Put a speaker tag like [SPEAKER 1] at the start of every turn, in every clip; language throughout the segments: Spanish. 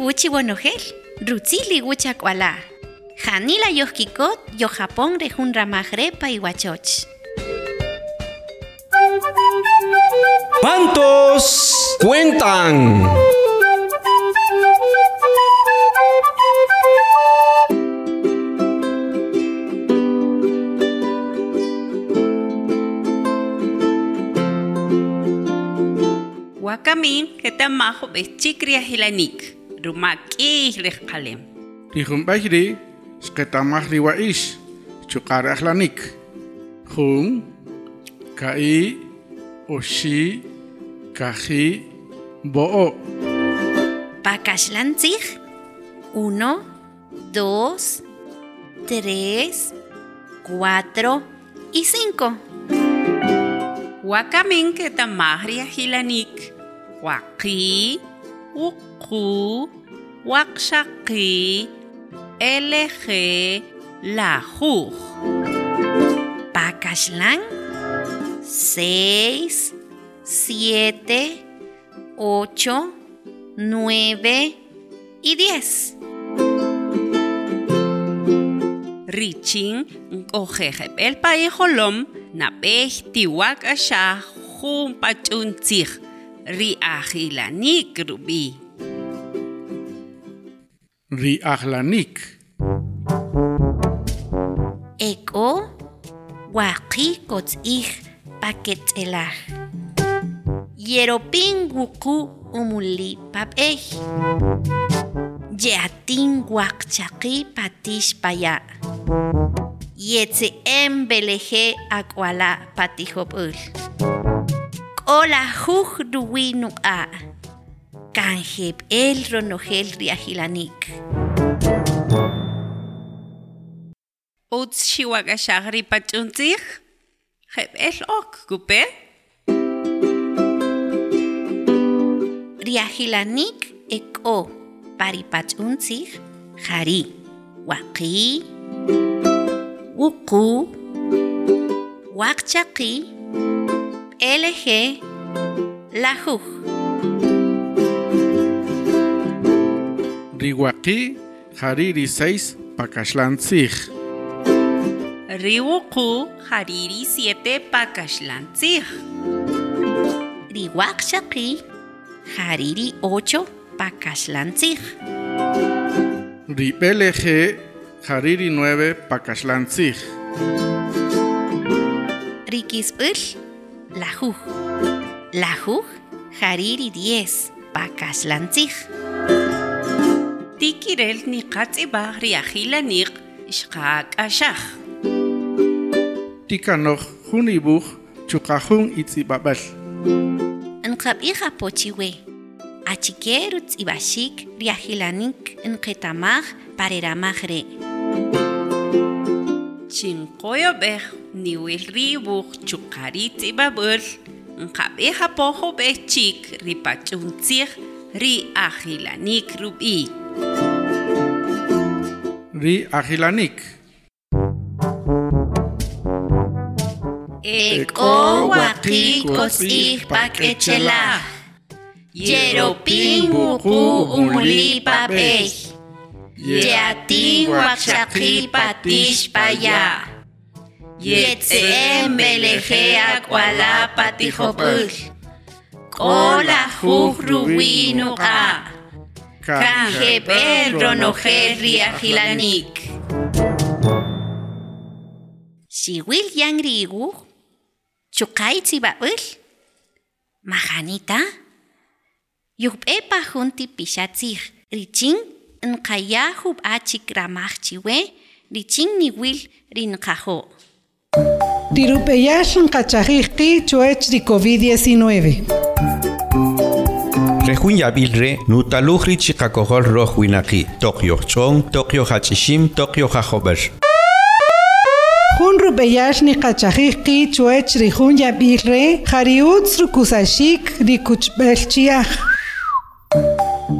[SPEAKER 1] Utsi wuchi bonogel, rutzili wuchak wala. Janila yohkikot, yo Japón rejun ramajre pa iwachoch.
[SPEAKER 2] ¿Cuántos
[SPEAKER 3] cuentan?
[SPEAKER 4] Wakamin ketamajo bechikria hilanik, ruma leh
[SPEAKER 5] kalim qalin rijumb'ay ri xqetamaj riwa'ix cukar ahlanik. Hum ka'i osi kaji' bo'o'
[SPEAKER 1] pakaxlantzij uno dos tres cuatro y cinco.
[SPEAKER 4] Wakamin ketamaj riajilanik uk uku, wakshaki, LG, lajuj.
[SPEAKER 1] Pakashlan. Seis, siete, ocho, nueve y diez.
[SPEAKER 4] Richin, ojejeb el paejolom, napej tiwak asha, jun pachuntzig,
[SPEAKER 5] ri'aqlanik
[SPEAKER 1] ek'o waqij kotz'ij paketzelaj yeropin wuku umuli pap'ej yeatin wakchaki patish paya. Yetze'em beleje ak'uala patijob'ul k'olaj juj ruwi a. Kanjeb el ronogel riajilanik.
[SPEAKER 4] Uts shiwak asha ri pachuntzig, jeb el ok gupe.
[SPEAKER 1] Riajilanik eko paripachuntzig jari. Wuku. Wakchaki. LG. Lajuj.
[SPEAKER 5] Riwaki, Hariri 6, Pakashlantzig.
[SPEAKER 4] Riwuku hariri 7 pakashlantzig.
[SPEAKER 1] Riwakchaki. Hariri 8 pakashlantzig.
[SPEAKER 5] Ribelege, Hariri 9, Pakashlantzig.
[SPEAKER 1] Rikisbul. Lajuj. Lajuj. Hariri 10 pakashlantzig.
[SPEAKER 4] ikirel ni katziba riakilanik iskak asak.
[SPEAKER 5] Tikanok hunibuk txukahun itzi
[SPEAKER 1] babel. Enkab iha potxiwe. Atxikerutz ibasik riakilanik
[SPEAKER 4] enketamak re. Txinkoyo beh niwil ribuk txukaritzi babel. Enkab iha poho beh txik rubik.
[SPEAKER 5] Ri Ahilanik.
[SPEAKER 1] Eko waki kosig pakechelaj. Yeropin wuku umuli papej. Yeatin wakshaki patish paya. Yetzem beleje akwala patijopul. Kola juj ruwinu a. Kanje perro nojer riajilanik. Siwil yang rigu. Chukay tzibabul. Majanita. Yukpepa junti pishatzig. Richin nkaya hub achik ramachchiwe. Richin niwil rinkajo.
[SPEAKER 6] Tirupeyash nkachajijki chuech di COVID-19.
[SPEAKER 3] Rejun yabil re nutalujri chikakohol roh winaki. Tokyo chong, Tokyo hachishim, Tokyo hajober.
[SPEAKER 6] Jun rupeyash ni chuech rijun yabil re jariutz rukusashik rikuchbelchiach.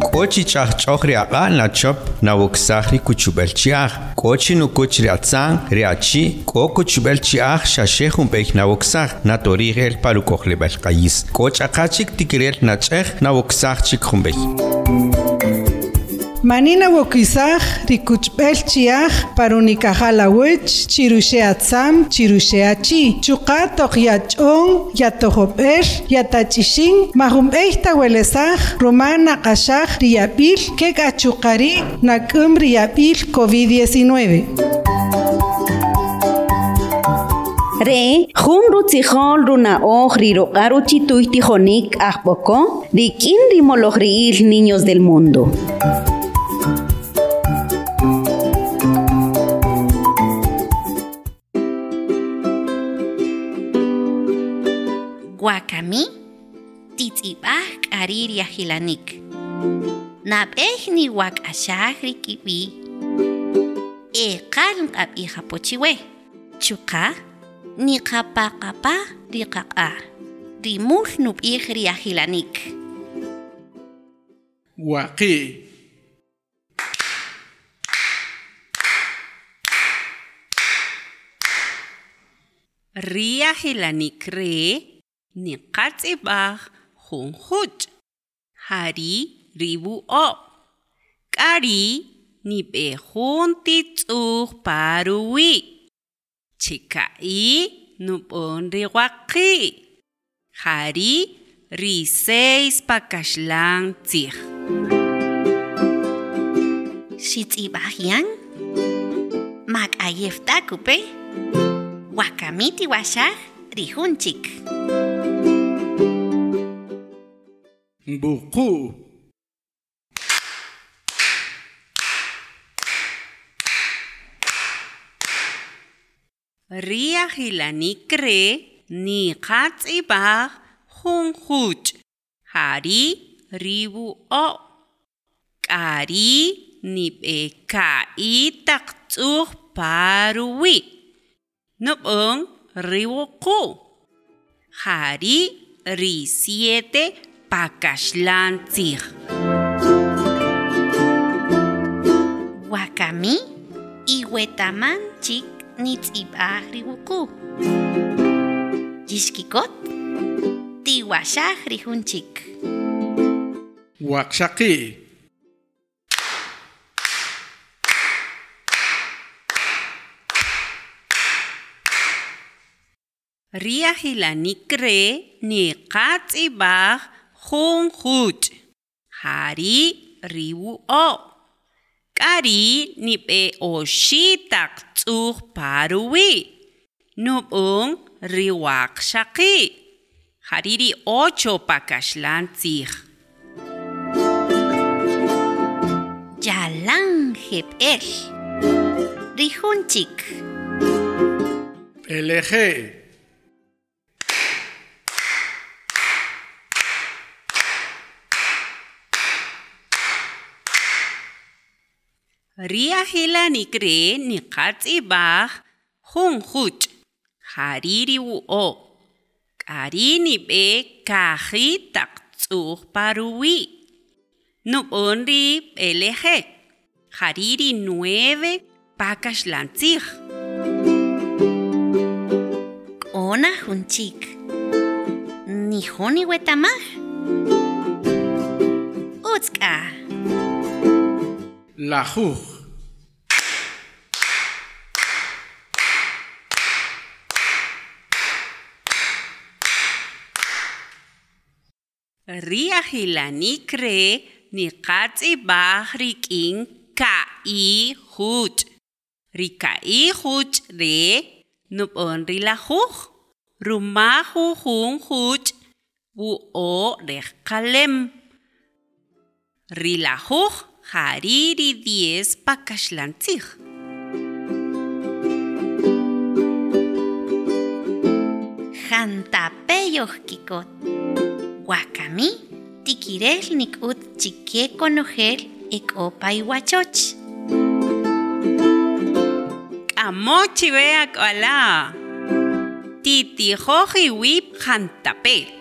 [SPEAKER 3] კოჩი ჩახ ჩოხრი აყა ნაჩოპ ნავოქსახრი კუჩუბელჩი ახ კოჩი ნუ კოჩი რაცან რეაჩი კოკუჩუბელჩი ახ შაშეხუმ პეიქ ნავოქსახ ნატორი ღერ პალუკოხლებალ ყაის კოჭა ხაჩიკ ტიკრელ ნაჭეხ ნავოქსახ ჩიქხუმბეი
[SPEAKER 6] Manina wokisaj rikuchbelchiach parunikajalahuich chirusheatzam chirusheachi. Chuka tokyachon yatojoper yatachishin mahumbeich tawelesaj roman nakashaj riabil kek achukari nakum riabil COVID-19.
[SPEAKER 7] Re, jun rutzijol runa oj riroqaru chituitijonik ajboko, rikin rimolojriil niños del mundo.
[SPEAKER 1] kami titipah karir yahilanik. Napeh ni wak ashahri rikipi. E kalm ab iha pochiwe. Chuka ni kapa
[SPEAKER 5] kapa di kaka. nup nub ihri hilanik.
[SPEAKER 4] Waki, Ria hilanik re ni qatzibaj junjuch. Hari ribu o. Kari ni bejun titzuj paruwi. Chikai nubon riwaqi. Hari ri seis pakashlan tzij.
[SPEAKER 1] Xitz'ibaj yan? Mak'ayefta kupe? Wakamiti washaj rijunchik.
[SPEAKER 5] Buku.
[SPEAKER 4] Ria hilanik re ni qatzibaj junjuch. Hari ribu o. Kari ni bekai taqtzuj paruwi. Nubong riwuku. Hari ri siete pakashlan tzij.
[SPEAKER 1] Wakami iwetaman chik nitz'ibaj riwuku. Yixkikot tiwashaj rijunchik.
[SPEAKER 5] Waqshaqi.
[SPEAKER 4] Ria hilanik re ni qatzibaj junjuch. Hari riwu o. Kari ni be oshitaq tzuj paruwi. Nubung riwaq shaqi. Hariri ocho pakashlan tzij.
[SPEAKER 1] Yalan jeb'el. Rijunchik.
[SPEAKER 5] LG.
[SPEAKER 4] Ria hilanik re ni qatzibaj junjuch. Hariri wu o. Kari ni be kaji taq tzuj paruwi. Nubun ri LG. Hariri nueve pakashlan tzij.
[SPEAKER 1] Ona junchik. Nijun iwetamaj. Utzka.
[SPEAKER 5] Lajuj.
[SPEAKER 4] Ria hilanik re ni qatzibaj rik'in ka'i juch. Rika'i juch re nub'on ri lajuj. Rumaju jun juch wu o rej qalem. Ri lajuj hariri diez pakashlan tzij.
[SPEAKER 1] Jantapeyoj kikot. Wakami Tikirel nikut chique conogel ik opaiwachoch.
[SPEAKER 4] Amochi beak ala. Titi joji wip jantapel.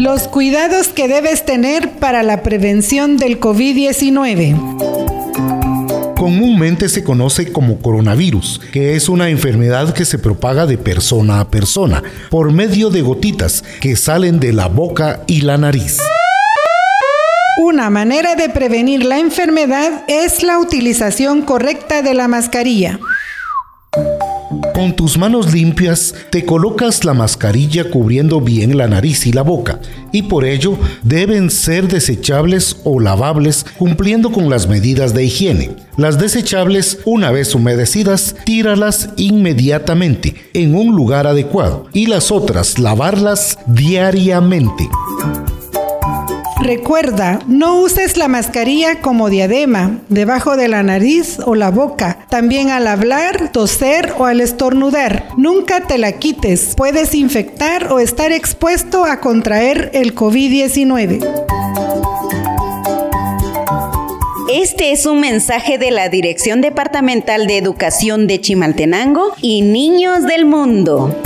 [SPEAKER 6] Los cuidados que debes tener para la prevención del COVID-19.
[SPEAKER 8] Comúnmente se conoce como coronavirus, que es una enfermedad que se propaga de persona a persona por medio de gotitas que salen de la boca y la nariz.
[SPEAKER 6] Una manera de prevenir la enfermedad es la utilización correcta de la mascarilla.
[SPEAKER 8] Con tus manos limpias te colocas la mascarilla cubriendo bien la nariz y la boca y por ello deben ser desechables o lavables cumpliendo con las medidas de higiene. Las desechables, una vez humedecidas, tíralas inmediatamente en un lugar adecuado y las otras lavarlas diariamente.
[SPEAKER 6] Recuerda, no uses la mascarilla como diadema, debajo de la nariz o la boca, también al hablar, toser o al estornudar. Nunca te la quites, puedes infectar o estar expuesto a contraer el COVID-19.
[SPEAKER 7] Este es un mensaje de la Dirección Departamental de Educación de Chimaltenango y Niños del Mundo.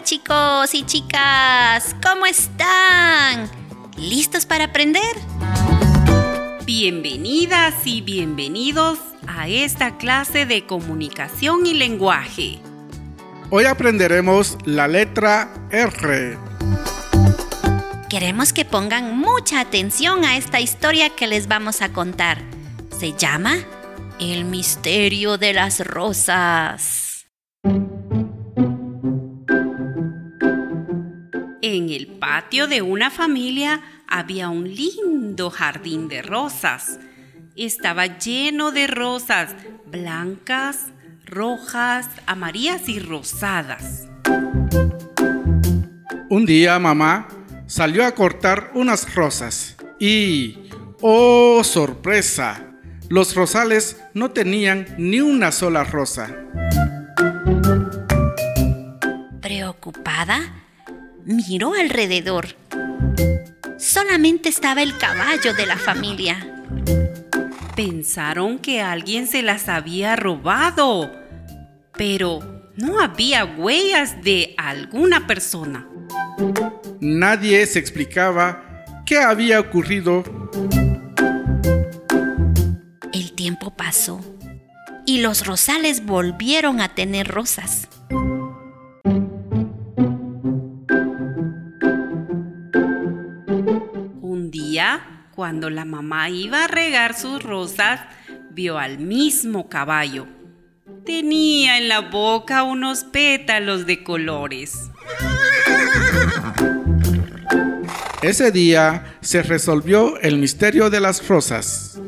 [SPEAKER 1] Chicos y chicas, ¿cómo están? ¿Listos para aprender?
[SPEAKER 4] Bienvenidas y bienvenidos a esta clase de comunicación y lenguaje.
[SPEAKER 5] Hoy aprenderemos la letra R.
[SPEAKER 1] Queremos que pongan mucha atención a esta historia que les vamos a contar. Se llama El misterio de las rosas.
[SPEAKER 4] En el patio de una familia había un lindo jardín de rosas. Estaba lleno de rosas blancas, rojas, amarillas y rosadas.
[SPEAKER 5] Un día mamá salió a cortar unas rosas y, ¡oh sorpresa! Los rosales no tenían ni una sola rosa.
[SPEAKER 1] Preocupada, miró alrededor. Solamente estaba el caballo de la familia.
[SPEAKER 4] Pensaron que alguien se las había robado, pero no había huellas de alguna persona.
[SPEAKER 5] Nadie se explicaba qué había ocurrido.
[SPEAKER 1] El tiempo pasó y los rosales volvieron a tener rosas.
[SPEAKER 4] Cuando la mamá iba a regar sus rosas, vio al mismo caballo. Tenía en la boca unos pétalos de colores.
[SPEAKER 5] Ese día se resolvió el misterio de las rosas.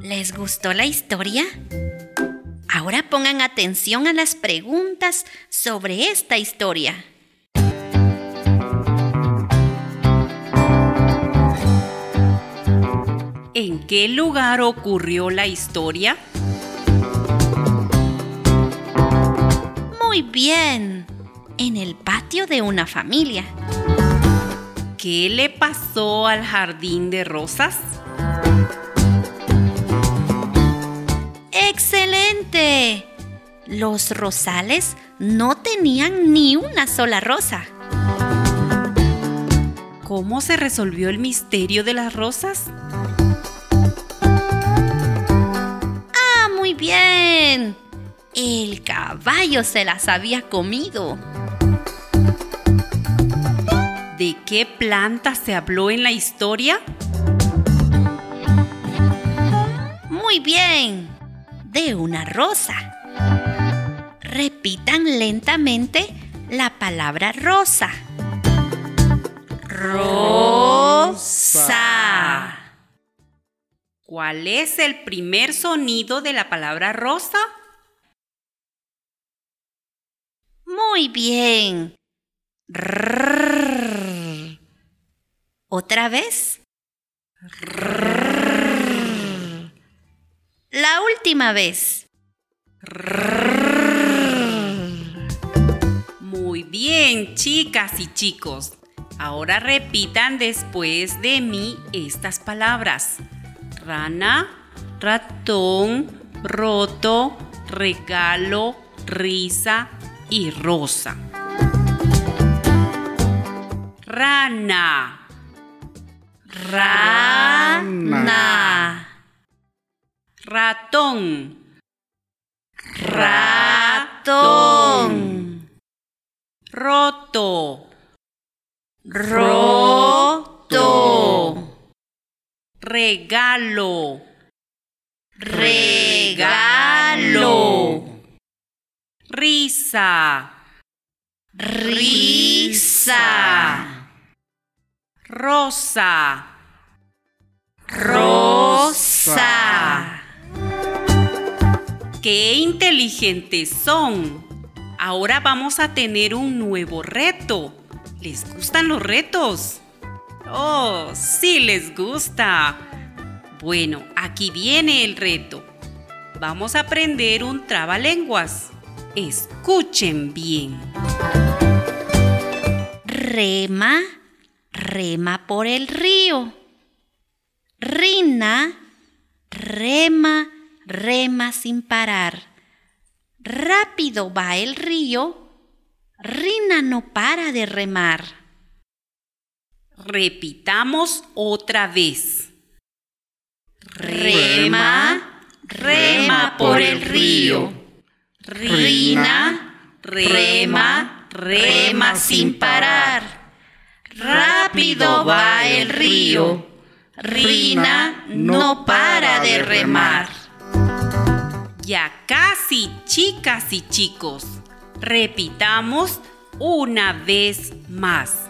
[SPEAKER 1] ¿Les gustó la historia? Ahora pongan atención a las preguntas sobre esta historia.
[SPEAKER 4] ¿En qué lugar ocurrió la historia?
[SPEAKER 1] Muy bien, en el patio de una familia.
[SPEAKER 4] ¿Qué le pasó al jardín de rosas?
[SPEAKER 1] Los rosales no tenían ni una sola rosa.
[SPEAKER 4] ¿Cómo se resolvió el misterio de las rosas?
[SPEAKER 1] ¡Ah, muy bien! El caballo se las había comido.
[SPEAKER 4] ¿De qué planta se habló en la historia?
[SPEAKER 1] Muy bien de una rosa. Repitan lentamente la palabra rosa. Rosa.
[SPEAKER 4] ¿Cuál es el primer sonido de la palabra rosa?
[SPEAKER 1] Muy bien. Otra vez. Última vez.
[SPEAKER 4] Muy bien, chicas y chicos. Ahora repitan después de mí estas palabras. Rana, ratón, roto, regalo, risa y rosa. Rana.
[SPEAKER 1] Rana.
[SPEAKER 4] Ratón.
[SPEAKER 1] Ratón.
[SPEAKER 4] Roto.
[SPEAKER 1] Roto.
[SPEAKER 4] Regalo.
[SPEAKER 1] Regalo.
[SPEAKER 4] Risa.
[SPEAKER 1] Risa.
[SPEAKER 4] Rosa.
[SPEAKER 1] Rosa.
[SPEAKER 4] ¡Qué inteligentes son! Ahora vamos a tener un nuevo reto. ¿Les gustan los retos? Oh, sí les gusta. Bueno, aquí viene el reto. Vamos a aprender un trabalenguas. Escuchen bien.
[SPEAKER 1] Rema, rema por el río. Rina, rema, rema sin parar. Rápido va el río. Rina no para de remar.
[SPEAKER 4] Repitamos otra vez.
[SPEAKER 1] Rema, rema por el río. Rina, rema, rema sin parar. Rápido va el río. Rina no para de remar.
[SPEAKER 4] Ya casi, chicas y chicos. Repitamos una vez más.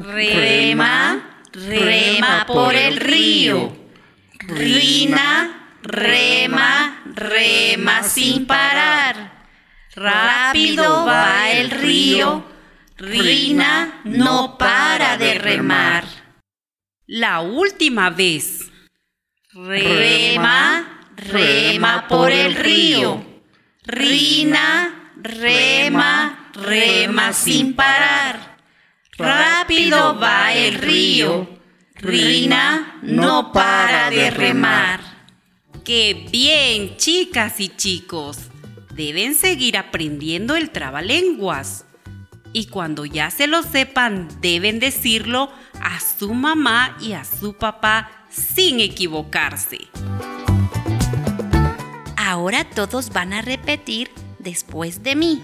[SPEAKER 1] Rema, rema por el río. Rina, rema, rema sin parar. Rápido va el río. Rina no para de remar.
[SPEAKER 4] La última vez.
[SPEAKER 1] Rema, rema por el río. Rina, rema, rema sin parar. Rápido va el río. Rina no para de remar.
[SPEAKER 4] ¡Qué bien, chicas y chicos! Deben seguir aprendiendo el trabalenguas. Y cuando ya se lo sepan, deben decirlo a su mamá y a su papá sin equivocarse.
[SPEAKER 1] Ahora todos van a repetir después de mí.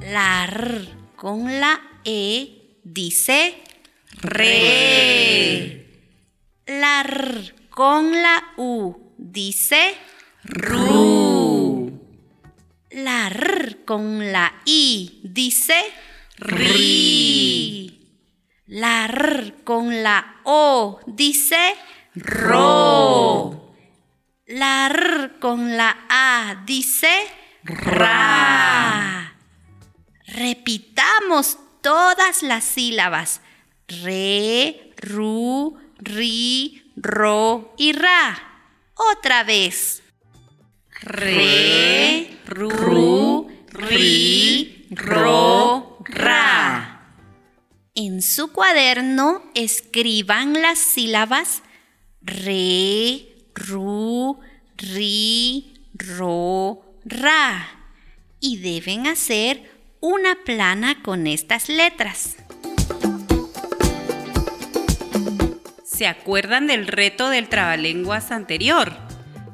[SPEAKER 1] La R con la E dice re. La R con la U dice ru. La R con la I dice ri. La R con la O dice ro. La R con la A dice ra. Repitamos todas las sílabas. Re, ru, ri, ro y ra. Otra vez. Re, ru, ri, ro, ra. En su cuaderno escriban las sílabas re, ru, ri, ro, ra. Y deben hacer una plana con estas letras.
[SPEAKER 4] ¿Se acuerdan del reto del trabalenguas anterior?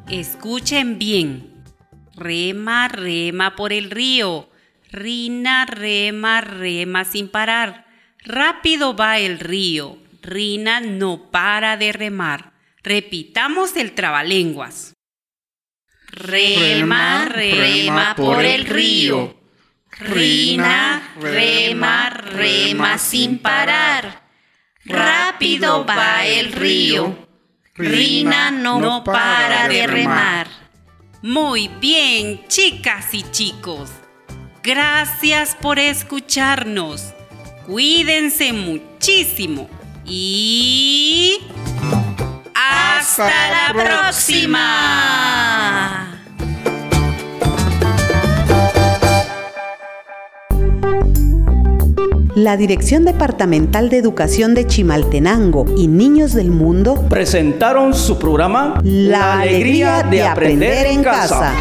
[SPEAKER 4] Escuchen bien. Rema, rema por el río. Rina, rema, rema sin parar. Rápido va el río. Rina no para de remar. Repitamos el trabalenguas. Rema, rema por el río. Rina, rema, rema sin parar. Rápido va el río. Rina no para de remar. Muy bien, chicas y chicos. Gracias por escucharnos. Cuídense muchísimo y hasta la próxima.
[SPEAKER 9] La Dirección Departamental de Educación de Chimaltenango y Niños del Mundo
[SPEAKER 2] presentaron su programa
[SPEAKER 9] La, alegría de aprender en casa.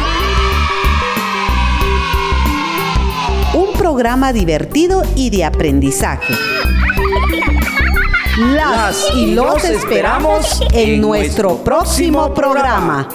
[SPEAKER 9] Programa divertido y de aprendizaje. Las y los esperamos en nuestro próximo programa.